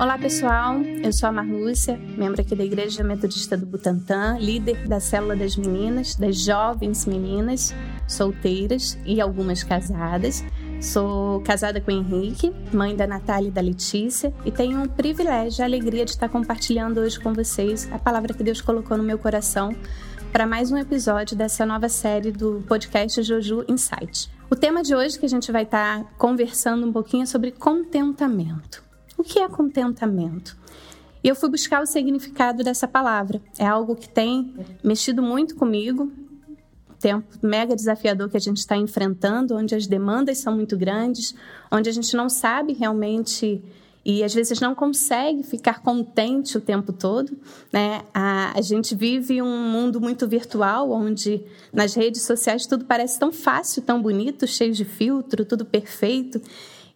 Olá pessoal, eu sou a Marlúcia, membro aqui da Igreja Metodista do Butantã, líder da Célula das Meninas, das jovens meninas solteiras e algumas casadas. Sou casada com o Henrique, mãe da Natália e da Letícia, e tenho o privilégio e a alegria de estar compartilhando hoje com vocês a palavra que Deus colocou no meu coração para mais um episódio dessa nova série do podcast Joju Insight. O tema de hoje que a gente vai estar conversando um pouquinho é sobre contentamento. O que é contentamento? E eu fui buscar o significado dessa palavra. É algo que tem mexido muito comigo. Tempo mega desafiador que a gente está enfrentando, onde as demandas são muito grandes, onde a gente não sabe realmente e às vezes não consegue ficar contente o tempo todo. Né? A, a, gente vive um mundo muito virtual, onde nas redes sociais tudo parece tão fácil, tão bonito, cheio de filtro, tudo perfeito.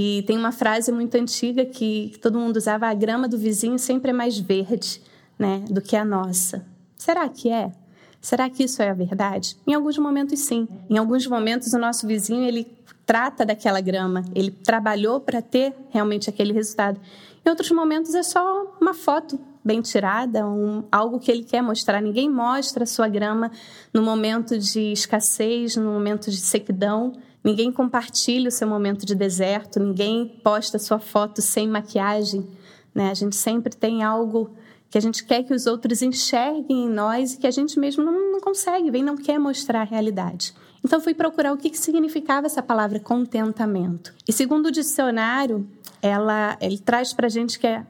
E tem uma frase muito antiga que, que todo mundo usava: a grama do vizinho sempre é mais verde né, do que a nossa. Será que é? Será que isso é a verdade? Em alguns momentos, sim. Em alguns momentos, o nosso vizinho ele trata daquela grama, ele trabalhou para ter realmente aquele resultado. Em outros momentos, é só uma foto bem tirada, um, algo que ele quer mostrar. Ninguém mostra a sua grama no momento de escassez, no momento de sequidão. Ninguém compartilha o seu momento de deserto, ninguém posta sua foto sem maquiagem. Né? A gente sempre tem algo que a gente quer que os outros enxerguem em nós e que a gente mesmo não, não consegue, vem não quer mostrar a realidade. Então fui procurar o que, que significava essa palavra contentamento. E segundo o dicionário, ela, ele traz para gente que é,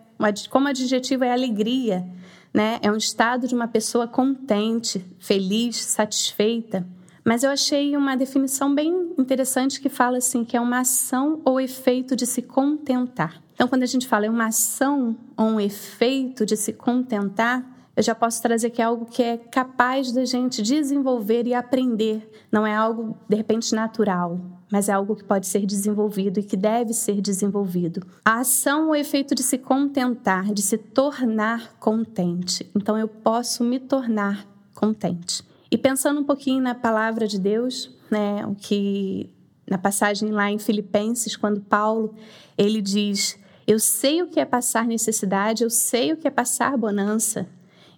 como adjetivo é alegria, né? É um estado de uma pessoa contente, feliz, satisfeita. Mas eu achei uma definição bem interessante que fala assim que é uma ação ou efeito de se contentar. Então, quando a gente fala é uma ação ou um efeito de se contentar, eu já posso trazer que é algo que é capaz da gente desenvolver e aprender. Não é algo, de repente, natural, mas é algo que pode ser desenvolvido e que deve ser desenvolvido. A ação ou efeito de se contentar, de se tornar contente. Então, eu posso me tornar contente. E pensando um pouquinho na palavra de Deus, né, o que na passagem lá em Filipenses, quando Paulo ele diz: "Eu sei o que é passar necessidade, eu sei o que é passar bonança".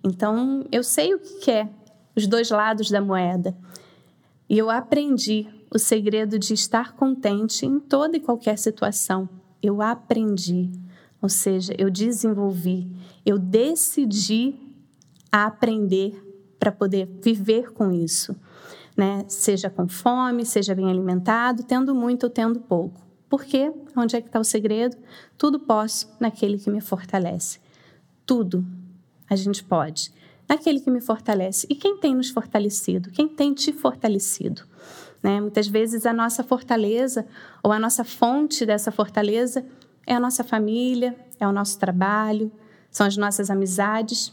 Então, eu sei o que é os dois lados da moeda. E eu aprendi o segredo de estar contente em toda e qualquer situação. Eu aprendi, ou seja, eu desenvolvi, eu decidi aprender para poder viver com isso, né? Seja com fome, seja bem alimentado, tendo muito ou tendo pouco. Por quê? Onde é que está o segredo? Tudo posso naquele que me fortalece. Tudo a gente pode. Naquele que me fortalece. E quem tem nos fortalecido? Quem tem te fortalecido? Né? Muitas vezes a nossa fortaleza ou a nossa fonte dessa fortaleza é a nossa família, é o nosso trabalho, são as nossas amizades.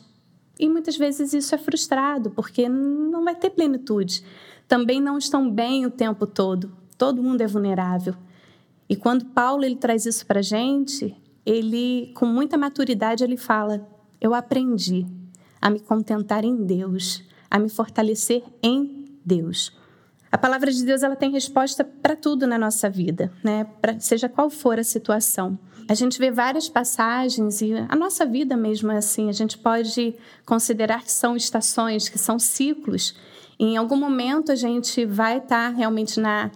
E muitas vezes isso é frustrado, porque não vai ter plenitude. Também não estão bem o tempo todo. Todo mundo é vulnerável. E quando Paulo ele traz isso para gente, ele, com muita maturidade, ele fala: Eu aprendi a me contentar em Deus, a me fortalecer em Deus. A palavra de Deus ela tem resposta para tudo na nossa vida, né? Pra, seja qual for a situação. A gente vê várias passagens e a nossa vida mesmo é assim. A gente pode considerar que são estações, que são ciclos. E em algum momento a gente vai estar realmente na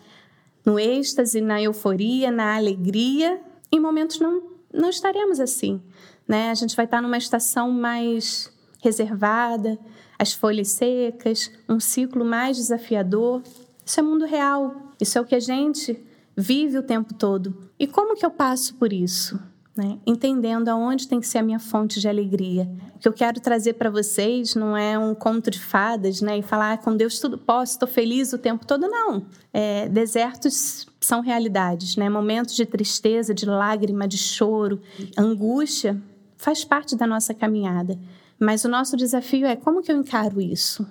no êxtase, na euforia, na alegria. Em momentos não não estaremos assim, né? A gente vai estar numa estação mais reservada, as folhas secas, um ciclo mais desafiador. Isso é mundo real. Isso é o que a gente vive o tempo todo. E como que eu passo por isso? Né? Entendendo aonde tem que ser a minha fonte de alegria. O que eu quero trazer para vocês não é um conto de fadas, né? E falar ah, com Deus tudo posso, estou feliz o tempo todo. Não. É, desertos são realidades, né? Momentos de tristeza, de lágrima, de choro, angústia faz parte da nossa caminhada. Mas o nosso desafio é como que eu encaro isso?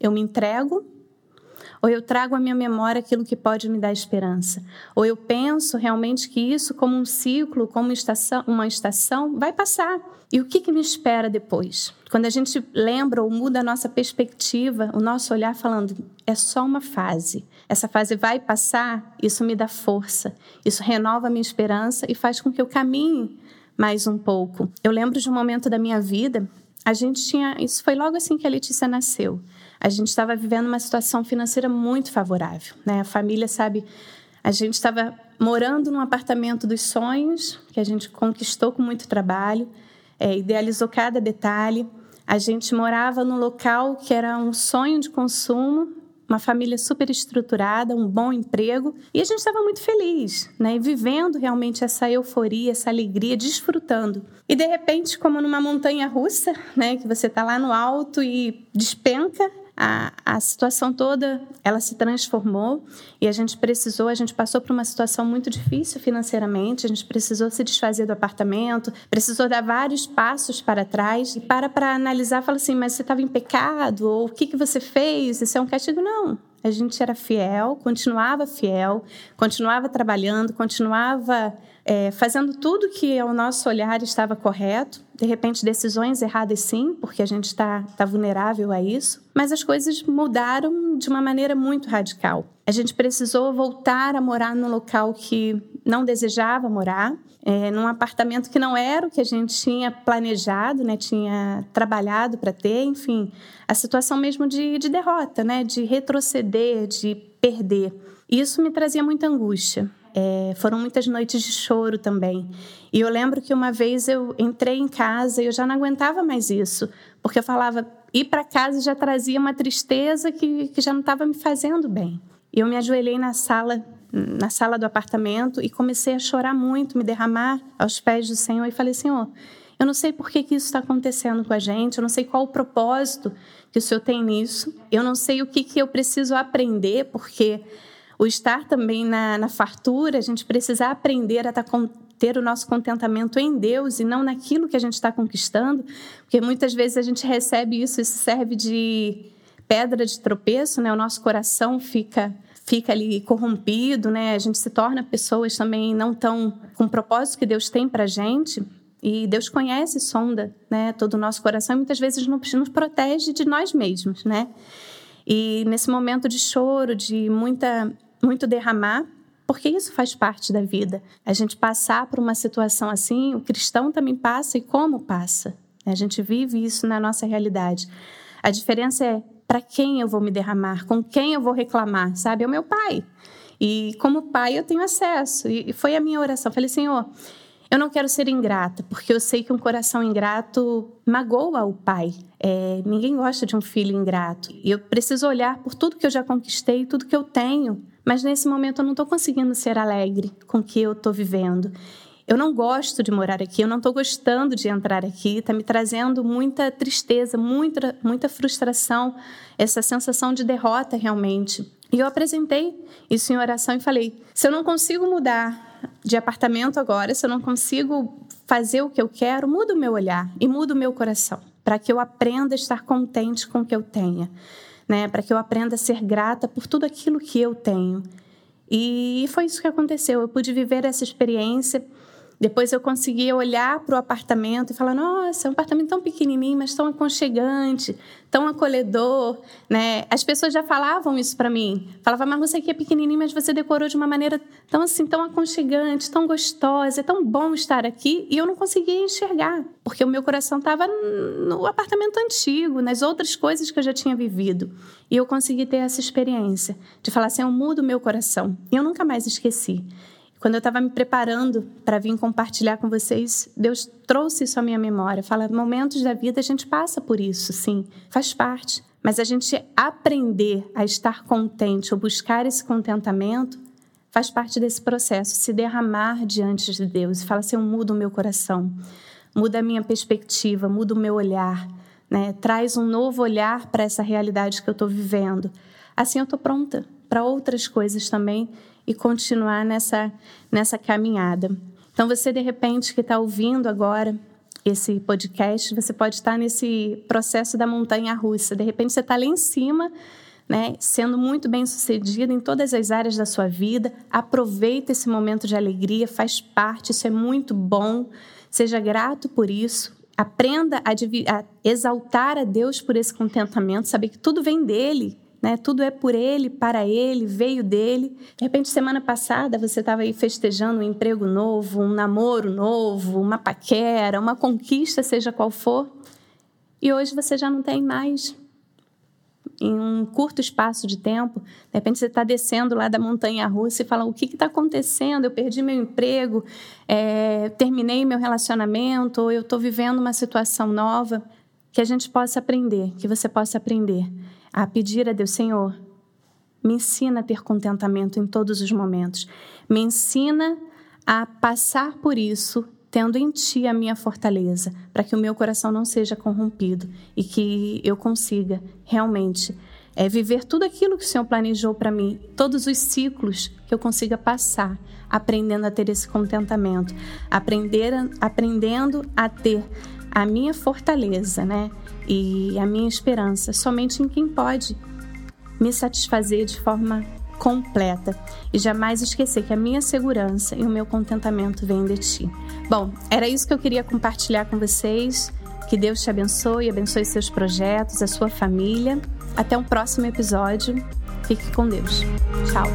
Eu me entrego ou eu trago à minha memória aquilo que pode me dar esperança? Ou eu penso realmente que isso, como um ciclo, como uma estação, uma estação vai passar. E o que, que me espera depois? Quando a gente lembra ou muda a nossa perspectiva, o nosso olhar falando, é só uma fase. Essa fase vai passar, isso me dá força, isso renova a minha esperança e faz com que eu caminhe mais um pouco. Eu lembro de um momento da minha vida, a gente tinha, isso foi logo assim que a Letícia nasceu. A gente estava vivendo uma situação financeira muito favorável, né? A família, sabe, a gente estava morando num apartamento dos sonhos, que a gente conquistou com muito trabalho, é, idealizou cada detalhe. A gente morava num local que era um sonho de consumo, uma família super estruturada, um bom emprego, e a gente estava muito feliz, né? E vivendo realmente essa euforia, essa alegria, desfrutando. E de repente, como numa montanha russa, né, que você está lá no alto e despenca, a, a situação toda ela se transformou e a gente precisou, a gente passou por uma situação muito difícil financeiramente, a gente precisou se desfazer do apartamento, precisou dar vários passos para trás e para para analisar, fala assim, mas você estava em pecado ou o que que você fez? Isso é um castigo? Não. A gente era fiel, continuava fiel, continuava trabalhando, continuava é, fazendo tudo que ao nosso olhar estava correto. De repente, decisões erradas, sim, porque a gente está tá vulnerável a isso. Mas as coisas mudaram de uma maneira muito radical. A gente precisou voltar a morar num local que não desejava morar, é, num apartamento que não era o que a gente tinha planejado, né, tinha trabalhado para ter, enfim, a situação mesmo de, de derrota, né, de retroceder, de perder. Isso me trazia muita angústia. É, foram muitas noites de choro também. E eu lembro que uma vez eu entrei em casa e eu já não aguentava mais isso, porque eu falava, ir para casa já trazia uma tristeza que, que já não estava me fazendo bem. E eu me ajoelhei na sala na sala do apartamento e comecei a chorar muito, me derramar aos pés do Senhor e falei: Senhor, eu não sei por que, que isso está acontecendo com a gente, eu não sei qual o propósito que o Senhor tem nisso, eu não sei o que, que eu preciso aprender, porque o estar também na, na fartura, a gente precisa aprender a tá, ter o nosso contentamento em Deus e não naquilo que a gente está conquistando, porque muitas vezes a gente recebe isso, isso serve de pedra de tropeço, né? O nosso coração fica fica ali corrompido, né? A gente se torna pessoas também não tão com o propósito que Deus tem para gente. E Deus conhece, sonda, né, todo o nosso coração e muitas vezes nos, nos protege de nós mesmos, né? E nesse momento de choro, de muita, muito derramar, porque isso faz parte da vida. A gente passar por uma situação assim, o cristão também passa e como passa. A gente vive isso na nossa realidade. A diferença é para quem eu vou me derramar, com quem eu vou reclamar, sabe? É o meu pai. E como pai eu tenho acesso. E foi a minha oração. falei, Senhor, eu não quero ser ingrata, porque eu sei que um coração ingrato magoa o pai. É, ninguém gosta de um filho ingrato. E eu preciso olhar por tudo que eu já conquistei, tudo que eu tenho. Mas nesse momento eu não estou conseguindo ser alegre com o que eu estou vivendo eu não gosto de morar aqui, eu não estou gostando de entrar aqui, está me trazendo muita tristeza, muita, muita frustração, essa sensação de derrota realmente. E eu apresentei isso em oração e falei: se eu não consigo mudar de apartamento agora, se eu não consigo fazer o que eu quero, muda o meu olhar e muda o meu coração, para que eu aprenda a estar contente com o que eu tenha, né? para que eu aprenda a ser grata por tudo aquilo que eu tenho. E foi isso que aconteceu. Eu pude viver essa experiência depois eu conseguia olhar para o apartamento e falar: nossa, é um apartamento tão pequenininho, mas tão aconchegante, tão acolhedor. Né? As pessoas já falavam isso para mim. Falavam, mas você aqui é pequenininho, mas você decorou de uma maneira tão assim, tão aconchegante, tão gostosa, é tão bom estar aqui. E eu não conseguia enxergar, porque o meu coração estava no apartamento antigo, nas outras coisas que eu já tinha vivido. E eu consegui ter essa experiência de falar assim: eu mudo meu coração. E eu nunca mais esqueci. Quando eu estava me preparando para vir compartilhar com vocês, Deus trouxe isso à minha memória. Fala, momentos da vida a gente passa por isso, sim, faz parte. Mas a gente aprender a estar contente ou buscar esse contentamento faz parte desse processo, se derramar diante de Deus e falar assim, eu mudo o meu coração, muda a minha perspectiva, muda o meu olhar, né? traz um novo olhar para essa realidade que eu estou vivendo. Assim eu estou pronta para outras coisas também e continuar nessa, nessa caminhada. Então, você, de repente, que está ouvindo agora esse podcast, você pode estar nesse processo da montanha russa. De repente, você está lá em cima, né, sendo muito bem sucedido em todas as áreas da sua vida. Aproveita esse momento de alegria, faz parte, isso é muito bom. Seja grato por isso. Aprenda a, a exaltar a Deus por esse contentamento, saber que tudo vem dele né? Tudo é por Ele, para Ele, veio dele. De repente, semana passada, você estava aí festejando um emprego novo, um namoro novo, uma paquera, uma conquista, seja qual for. E hoje você já não tem mais em um curto espaço de tempo. De repente você está descendo lá da montanha russa e fala: o que está acontecendo? Eu perdi meu emprego, é, terminei meu relacionamento, ou eu estou vivendo uma situação nova. Que a gente possa aprender, que você possa aprender a pedir a Deus: Senhor, me ensina a ter contentamento em todos os momentos. Me ensina a passar por isso tendo em ti a minha fortaleza, para que o meu coração não seja corrompido e que eu consiga realmente é, viver tudo aquilo que o Senhor planejou para mim, todos os ciclos que eu consiga passar, aprendendo a ter esse contentamento, aprender, aprendendo a ter a minha fortaleza, né? E a minha esperança somente em quem pode me satisfazer de forma completa e jamais esquecer que a minha segurança e o meu contentamento vêm de ti. Bom, era isso que eu queria compartilhar com vocês. Que Deus te abençoe, abençoe seus projetos, a sua família. Até um próximo episódio. Fique com Deus. Tchau.